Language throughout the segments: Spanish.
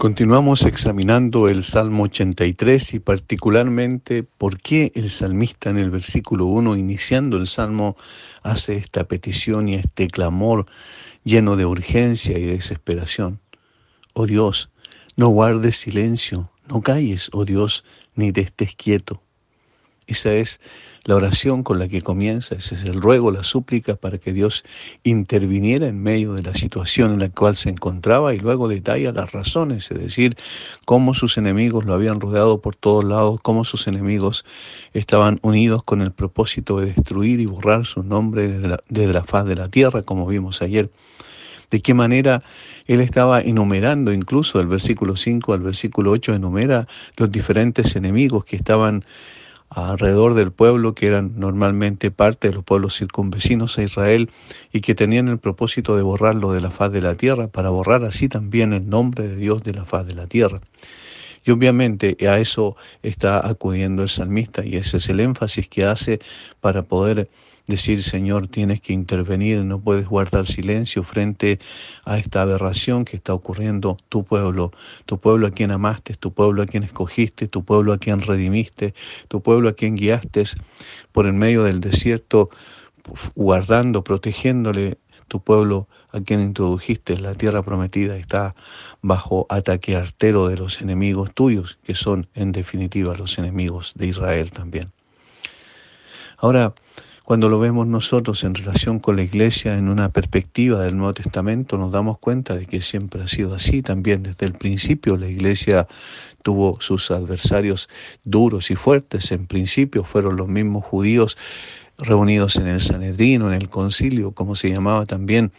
Continuamos examinando el Salmo 83 y particularmente por qué el salmista en el versículo 1, iniciando el Salmo, hace esta petición y este clamor lleno de urgencia y desesperación. Oh Dios, no guardes silencio, no calles, oh Dios, ni te estés quieto. Esa es la oración con la que comienza, ese es el ruego, la súplica para que Dios interviniera en medio de la situación en la cual se encontraba y luego detalla las razones, es decir, cómo sus enemigos lo habían rodeado por todos lados, cómo sus enemigos estaban unidos con el propósito de destruir y borrar su nombre desde la, faz de la tierra, como vimos ayer. De qué manera él estaba enumerando, incluso del versículo 5 al versículo 8, enumera los diferentes enemigos que estaban alrededor del pueblo, que eran normalmente parte de los pueblos circunvecinos a Israel y que tenían el propósito de borrarlo de la faz de la tierra, para borrar así también el nombre de Dios de la faz de la tierra. Y obviamente a eso está acudiendo el salmista y ese es el énfasis que hace para poder decir, Señor, tienes que intervenir, no puedes guardar silencio frente a esta aberración que está ocurriendo tu pueblo, tu pueblo a quien amaste, tu pueblo a quien escogiste, tu pueblo a quien redimiste, tu pueblo a quien guiaste por el medio del desierto, guardando, protegiéndole tu pueblo a quien introdujiste en la tierra prometida está bajo ataque artero de los enemigos tuyos, que son en definitiva los enemigos de Israel también. Ahora, cuando lo vemos nosotros en relación con la iglesia en una perspectiva del Nuevo Testamento, nos damos cuenta de que siempre ha sido así. También desde el principio la iglesia tuvo sus adversarios duros y fuertes. En principio fueron los mismos judíos reunidos en el Sanedrino, en el concilio, como se llamaba también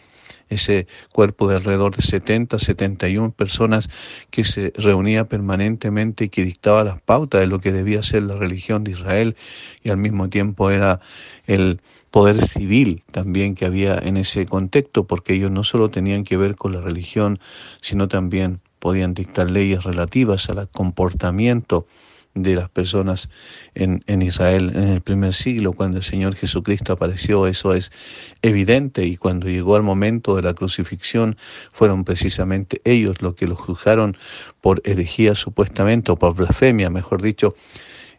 ese cuerpo de alrededor de 70, 71 personas que se reunía permanentemente y que dictaba las pautas de lo que debía ser la religión de Israel y al mismo tiempo era el poder civil también que había en ese contexto, porque ellos no solo tenían que ver con la religión, sino también podían dictar leyes relativas al comportamiento de las personas en, en, Israel en el primer siglo, cuando el Señor Jesucristo apareció, eso es evidente, y cuando llegó el momento de la crucifixión, fueron precisamente ellos los que lo juzgaron por herejía supuestamente, o por blasfemia, mejor dicho,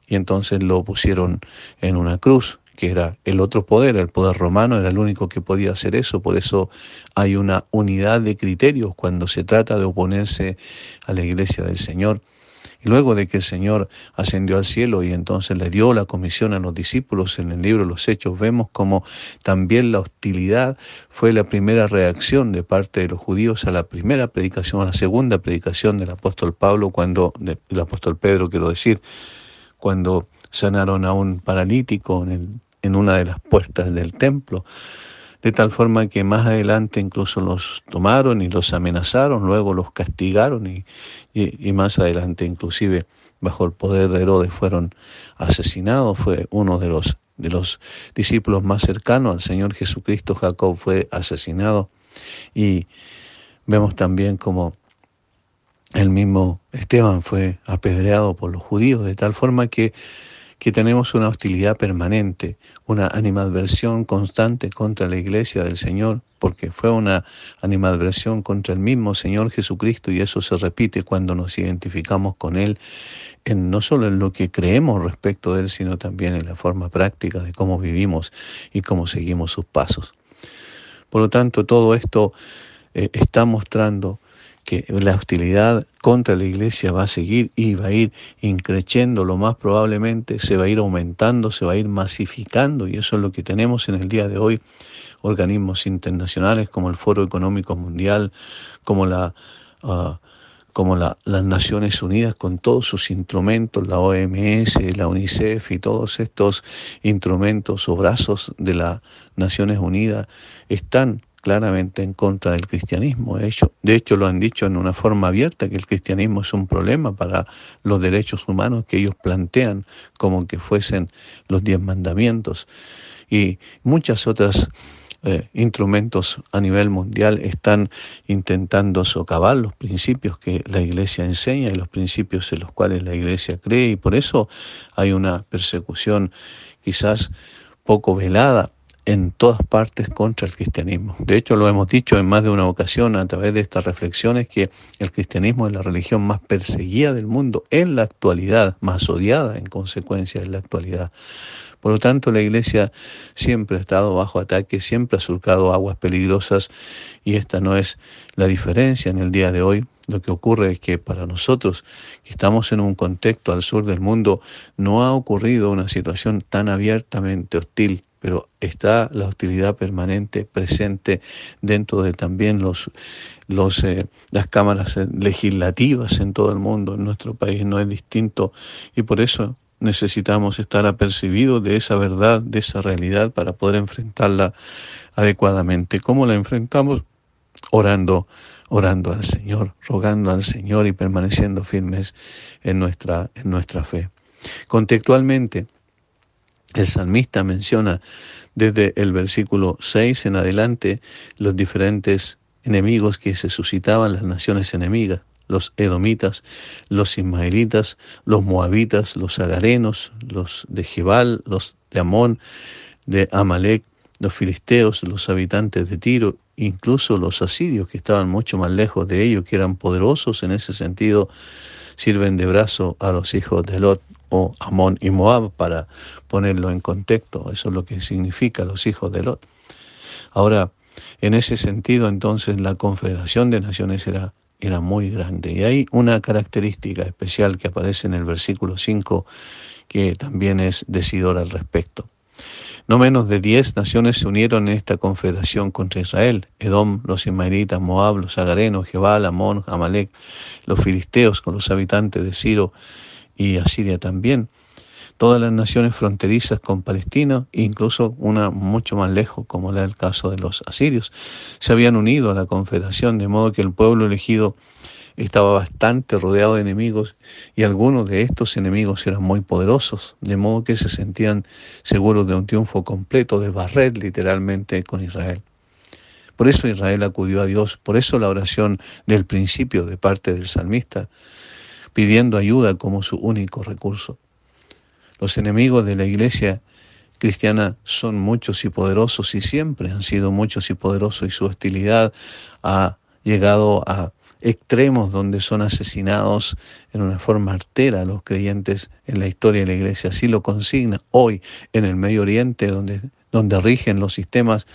y entonces lo pusieron en una cruz que era el otro poder, el poder romano era el único que podía hacer eso, por eso hay una unidad de criterios cuando se trata de oponerse a la iglesia del Señor. Y luego de que el Señor ascendió al cielo y entonces le dio la comisión a los discípulos en el libro de los Hechos, vemos como también la hostilidad fue la primera reacción de parte de los judíos a la primera predicación, a la segunda predicación del apóstol Pablo, cuando, el apóstol Pedro, quiero decir, cuando sanaron a un paralítico en, en una de las puertas del templo de tal forma que más adelante incluso los tomaron y los amenazaron, luego los castigaron y, y, más adelante inclusive bajo el poder de Herodes fueron asesinados, fue uno de los, de los discípulos más cercanos al Señor Jesucristo, Jacob fue asesinado y vemos también como el mismo Esteban fue apedreado por los judíos, de tal forma que que tenemos una hostilidad permanente, una animadversión constante contra la iglesia del Señor, porque fue una animadversión contra el mismo Señor Jesucristo y eso se repite cuando nos identificamos con Él, en, no solo en lo que creemos respecto de Él, sino también en la forma práctica de cómo vivimos y cómo seguimos sus pasos. Por lo tanto, todo esto eh, está mostrando que la hostilidad contra la iglesia va a seguir y va a ir increciendo, lo más probablemente se va a ir aumentando, se va a ir masificando y eso es lo que tenemos en el día de hoy, organismos internacionales como el Foro Económico Mundial, como la... Ah, como las Naciones Unidas con todos sus instrumentos, la OMS, la UNICEF y todos estos instrumentos o brazos de las Naciones Unidas están claramente en contra del cristianismo. De hecho, lo han dicho en una forma abierta que el cristianismo es un problema para los derechos humanos que ellos plantean como que fuesen los diez mandamientos. Y muchas otras eh, instrumentos a nivel mundial están intentando socavar los principios que la Iglesia enseña y los principios en los cuales la Iglesia cree y por eso hay una persecución quizás poco velada en todas partes contra el cristianismo. De hecho, lo hemos dicho en más de una ocasión a través de estas reflexiones que el cristianismo es la religión más perseguida del mundo en la actualidad, más odiada en consecuencia en la actualidad. Por lo tanto, la iglesia siempre ha estado bajo ataque, siempre ha surcado aguas peligrosas y esta no es la diferencia en el día de hoy. Lo que ocurre es que para nosotros, que estamos en un contexto al sur del mundo, no ha ocurrido una situación tan abiertamente hostil pero está la hostilidad permanente presente dentro de también los, los, eh, las cámaras legislativas en todo el mundo. En nuestro país no es distinto y por eso necesitamos estar apercibidos de esa verdad, de esa realidad para poder enfrentarla adecuadamente. ¿Cómo la enfrentamos? Orando, orando al Señor, rogando al Señor y permaneciendo firmes en nuestra, en nuestra fe. Contextualmente, el salmista menciona desde el versículo 6 en adelante los diferentes enemigos que se suscitaban, las naciones enemigas, los edomitas, los ismaelitas, los moabitas, los agarenos, los de Jebal, los de Amón, de Amalek, los filisteos, los habitantes de Tiro, incluso los asirios que estaban mucho más lejos de ellos, que eran poderosos en ese sentido, sirven de brazo a los hijos de Lot Amón y Moab para ponerlo en contexto. Eso es lo que significa los hijos de Lot. Ahora, en ese sentido, entonces, la confederación de naciones era, era muy grande. Y hay una característica especial que aparece en el versículo 5 que también es decidor al respecto. No menos de diez naciones se unieron en esta confederación contra Israel. Edom, los ismaelitas, Moab, los agarenos, Jebal, Amón, Amalek, los filisteos con los habitantes de Ciro y Asiria también. Todas las naciones fronterizas con Palestina, incluso una mucho más lejos, como era el caso de los asirios, se habían unido a la confederación, de modo que el pueblo elegido estaba bastante rodeado de enemigos y algunos de estos enemigos eran muy poderosos, de modo que se sentían seguros de un triunfo completo, de barrer literalmente con Israel. Por eso Israel acudió a Dios, por eso la oración del principio de parte del salmista, pidiendo ayuda como su único recurso. Los enemigos de la iglesia cristiana son muchos y poderosos y siempre han sido muchos y poderosos y su hostilidad ha llegado a extremos donde son asesinados en una forma artera los creyentes en la historia de la iglesia. Así lo consigna hoy en el Medio Oriente, donde, donde rigen los sistemas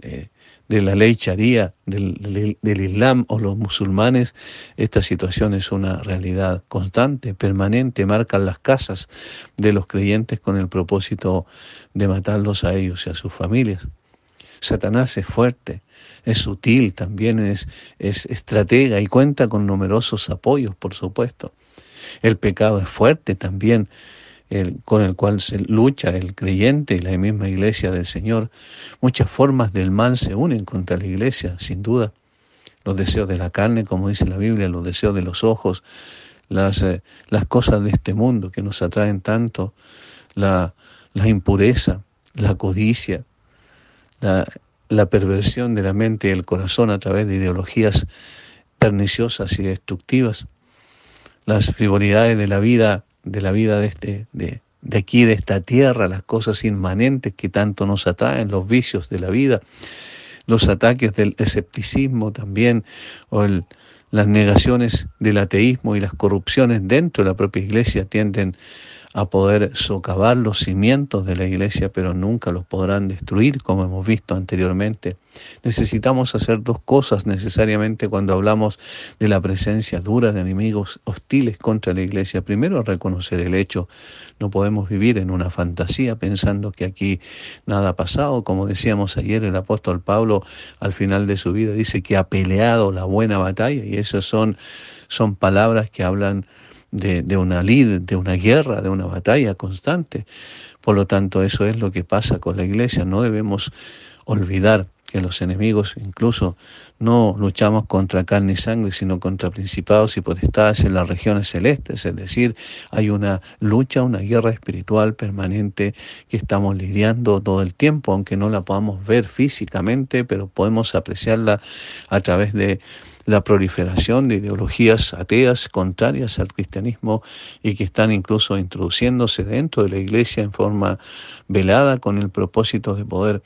eh, de la ley charía, del, del, Islam o los musulmanes, esta situación es una realidad constante, permanente, marcan las casas de los creyentes con el propósito de matarlos a ellos y a sus familias. Satanás es fuerte, es sutil, también es, es estratega y cuenta con numerosos apoyos, por supuesto. El pecado es fuerte también, con el cual se lucha el creyente y la misma iglesia del Señor. Muchas formas del mal se unen contra la iglesia, sin duda. Los deseos de la carne, como dice la Biblia, los deseos de los ojos, las, eh, las cosas de este mundo que nos atraen tanto, la, la impureza, la codicia, la, la perversión de la mente y el corazón a través de ideologías perniciosas y destructivas, las frivolidades de la vida, de la vida de, este, de, de aquí, de esta tierra, las cosas inmanentes que tanto nos atraen, los vicios de la vida, los ataques del escepticismo también, o las negaciones del ateísmo y las corrupciones dentro de la propia iglesia tienden a poder socavar los cimientos de la iglesia, pero nunca los podrán destruir, como hemos visto anteriormente. Necesitamos hacer dos cosas necesariamente cuando hablamos de la presencia dura de enemigos hostiles contra la iglesia. Primero, reconocer el hecho. No podemos vivir en una fantasía pensando que aquí nada ha pasado. Como decíamos ayer, el apóstol Pablo al final de su vida dice que ha peleado la buena batalla y esas son, son palabras que hablan de, una lid, de una guerra, de una batalla constante. Por lo tanto, eso es lo que pasa con la iglesia. No debemos olvidar que los enemigos incluso no luchamos contra carne y sangre, sino contra principados y potestades en las regiones celestes, es decir, hay una lucha, una guerra espiritual permanente que estamos lidiando todo el tiempo, aunque no la podamos ver físicamente, pero podemos apreciarla a través de la proliferación de ideologías ateas contrarias al cristianismo y que están incluso introduciéndose dentro de la iglesia en forma velada con el propósito de poder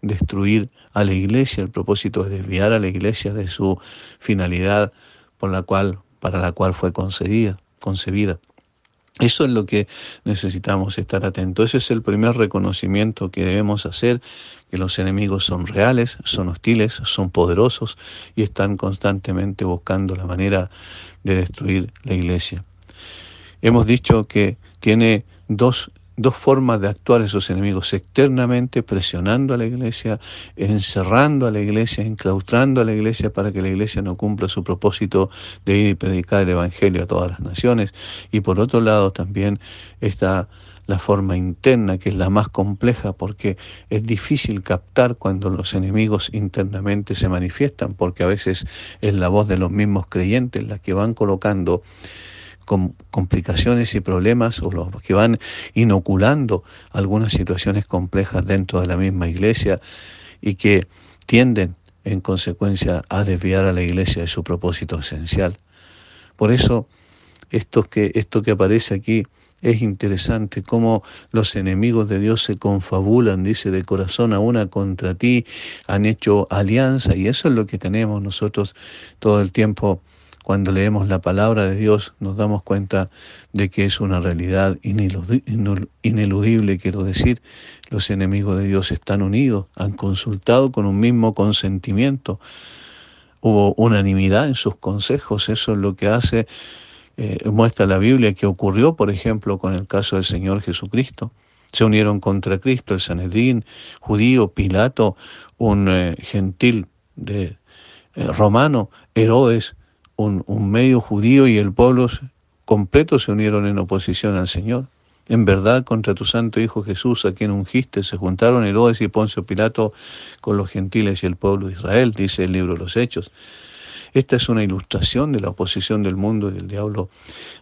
destruir a la iglesia, el propósito de desviar a la iglesia de su finalidad por la cual, para la cual fue concedida, concebida. Eso es lo que necesitamos estar atentos. Ese es el primer reconocimiento que debemos hacer, que los enemigos son reales, son hostiles, son poderosos y están constantemente buscando la manera de destruir la iglesia. Hemos dicho que tiene dos dos formas de actuar esos enemigos, externamente presionando a la iglesia, encerrando a la iglesia, enclaustrando a la iglesia para que la iglesia no cumpla su propósito de ir y predicar el Evangelio a todas las naciones. Y por otro lado también está la forma interna, que es la más compleja, porque es difícil captar cuando los enemigos internamente se manifiestan, porque a veces es la voz de los mismos creyentes la que van colocando complicaciones y problemas o los que van inoculando algunas situaciones complejas dentro de la misma iglesia y que tienden en consecuencia a desviar a la iglesia de su propósito esencial. Por eso, esto que, esto que aparece aquí es interesante cómo los enemigos de Dios se confabulan, dice, de corazón a una contra ti, han hecho alianza y eso es lo que tenemos nosotros todo el tiempo cuando leemos la palabra de Dios nos damos cuenta de que es una realidad ineludible, quiero decir, los enemigos de Dios están unidos, han consultado con un mismo consentimiento, hubo unanimidad en sus consejos, eso es lo que hace, eh, muestra la Biblia que ocurrió, por ejemplo, con el caso del Señor Jesucristo. Se unieron contra Cristo el Sanedrín, judío, Pilato, un eh, gentil de, eh, romano, Herodes, un, medio judío y el pueblo completo se unieron en oposición al Señor. En verdad, contra tu santo Hijo Jesús, a quien ungiste, se juntaron Herodes y Poncio Pilato con los gentiles y el pueblo de Israel, dice el libro de los Hechos. Esta es una ilustración de la oposición del mundo y del diablo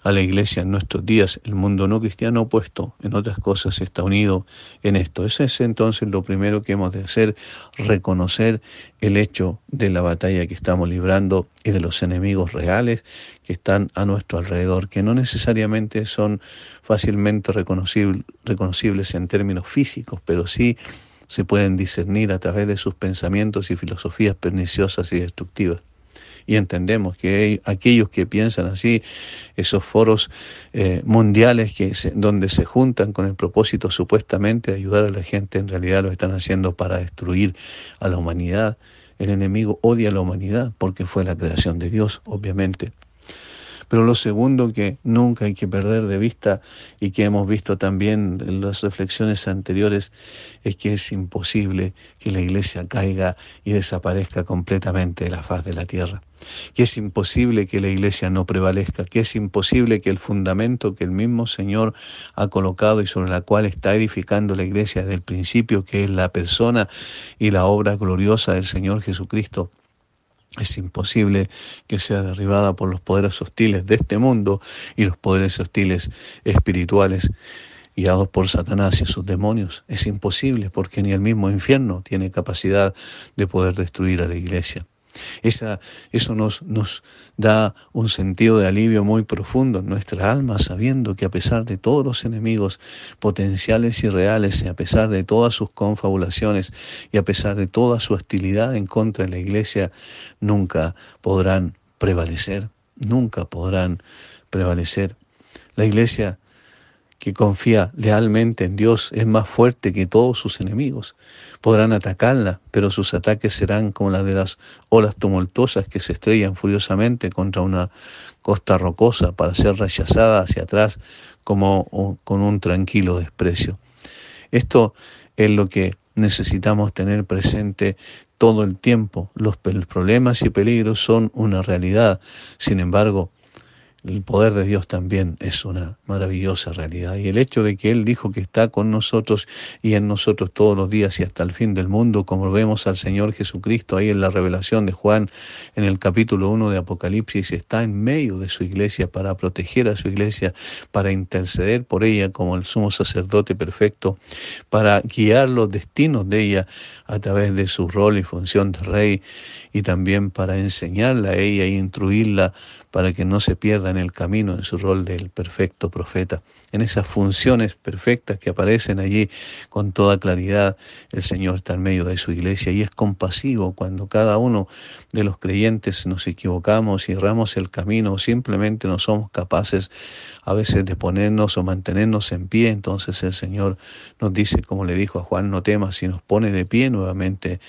a la iglesia en nuestros días. El mundo no cristiano opuesto, en otras cosas, está unido en esto. Ese es entonces lo primero que hemos de hacer, reconocer el hecho de la batalla que estamos librando y de los enemigos reales que están a nuestro alrededor, que no necesariamente son fácilmente reconocibles en términos físicos, pero sí se pueden discernir a través de sus pensamientos y filosofías perniciosas y destructivas y entendemos que aquellos que piensan así, esos foros eh, mundiales que donde se juntan con el propósito supuestamente de ayudar a la gente, en realidad lo están haciendo para destruir a la humanidad. El enemigo odia a la humanidad porque fue la creación de Dios, obviamente. Pero lo segundo que nunca hay que perder de vista y que hemos visto también en las reflexiones anteriores es que es imposible que la iglesia caiga y desaparezca completamente de la faz de la tierra, que es imposible que la iglesia no prevalezca, que es imposible que el fundamento que el mismo Señor ha colocado y sobre la cual está edificando la iglesia desde el principio, que es la persona y la obra gloriosa del Señor Jesucristo, es imposible que sea derribada por los poderes hostiles de este mundo y los poderes hostiles espirituales guiados por Satanás y sus demonios. Es imposible porque ni el mismo infierno tiene capacidad de poder destruir a la iglesia. Esa, eso nos, nos da un sentido de alivio muy profundo en nuestra alma, sabiendo que a pesar de todos los enemigos potenciales y reales, y a pesar de todas sus confabulaciones y a pesar de toda su hostilidad en contra de la iglesia, nunca podrán prevalecer, nunca podrán prevalecer. La iglesia que confía lealmente en Dios es más fuerte que todos sus enemigos. Podrán atacarla, pero sus ataques serán como las de las olas tumultuosas que se estrellan furiosamente contra una costa rocosa para ser rechazada hacia atrás como con un tranquilo desprecio. Esto es lo que necesitamos tener presente todo el tiempo. Los problemas y peligros son una realidad. Sin embargo, el poder de Dios también es una maravillosa realidad. Y el hecho de que Él dijo que está con nosotros y en nosotros todos los días y hasta el fin del mundo, como vemos al Señor Jesucristo ahí en la revelación de Juan en el capítulo 1 de Apocalipsis, está en medio de su iglesia para proteger a su iglesia, para interceder por ella como el sumo sacerdote perfecto, para guiar los destinos de ella a través de su rol y función de rey y también para enseñarla a ella e instruirla para que no se pierda en el camino en su rol del perfecto profeta. En esas funciones perfectas que aparecen allí con toda claridad, el Señor está en medio de su iglesia y es compasivo cuando cada uno de los creyentes nos equivocamos y erramos el camino o simplemente no somos capaces a veces de ponernos o mantenernos en pie. Entonces el Señor nos dice, como le dijo a Juan, no temas, y nos pone de pie nuevamente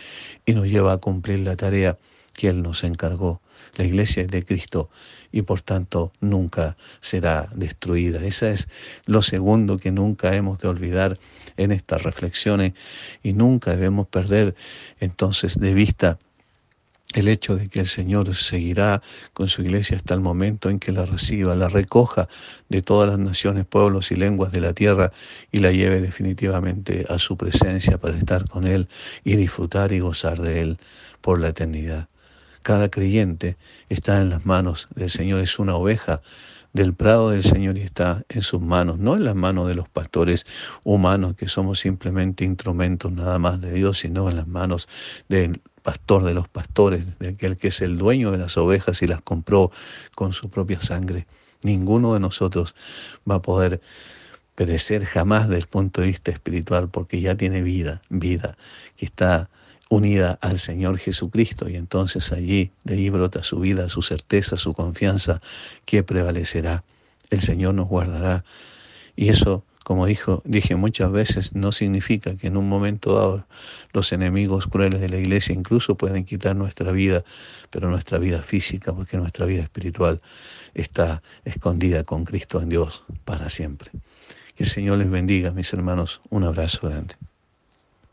y nos lleva a cumplir la tarea que Él nos encargó. La iglesia es de Cristo y por tanto nunca será destruida. Esa es lo segundo que nunca hemos de olvidar en estas reflexiones y nunca debemos perder entonces de vista el hecho de que el Señor seguirá con su iglesia hasta el momento en que la reciba, la recoja de todas las naciones, pueblos y lenguas de la tierra y la lleve definitivamente a su presencia para estar con Él y disfrutar y gozar de Él por la eternidad. Cada creyente está en las manos del Señor, es una oveja del prado del Señor y está en sus manos, no en las manos de los pastores humanos que somos simplemente instrumentos nada más de Dios, sino en las manos del pastor de los pastores, de aquel que es el dueño de las ovejas y las compró con su propia sangre. Ninguno de nosotros va a poder perecer jamás desde el punto de vista espiritual porque ya tiene vida, vida que está unida al Señor Jesucristo y entonces allí de ahí brota su vida, su certeza, su confianza que prevalecerá. El Señor nos guardará y eso, como dijo, dije muchas veces, no significa que en un momento dado los enemigos crueles de la iglesia incluso pueden quitar nuestra vida, pero nuestra vida física, porque nuestra vida espiritual está escondida con Cristo en Dios para siempre. Que el Señor les bendiga, mis hermanos. Un abrazo grande.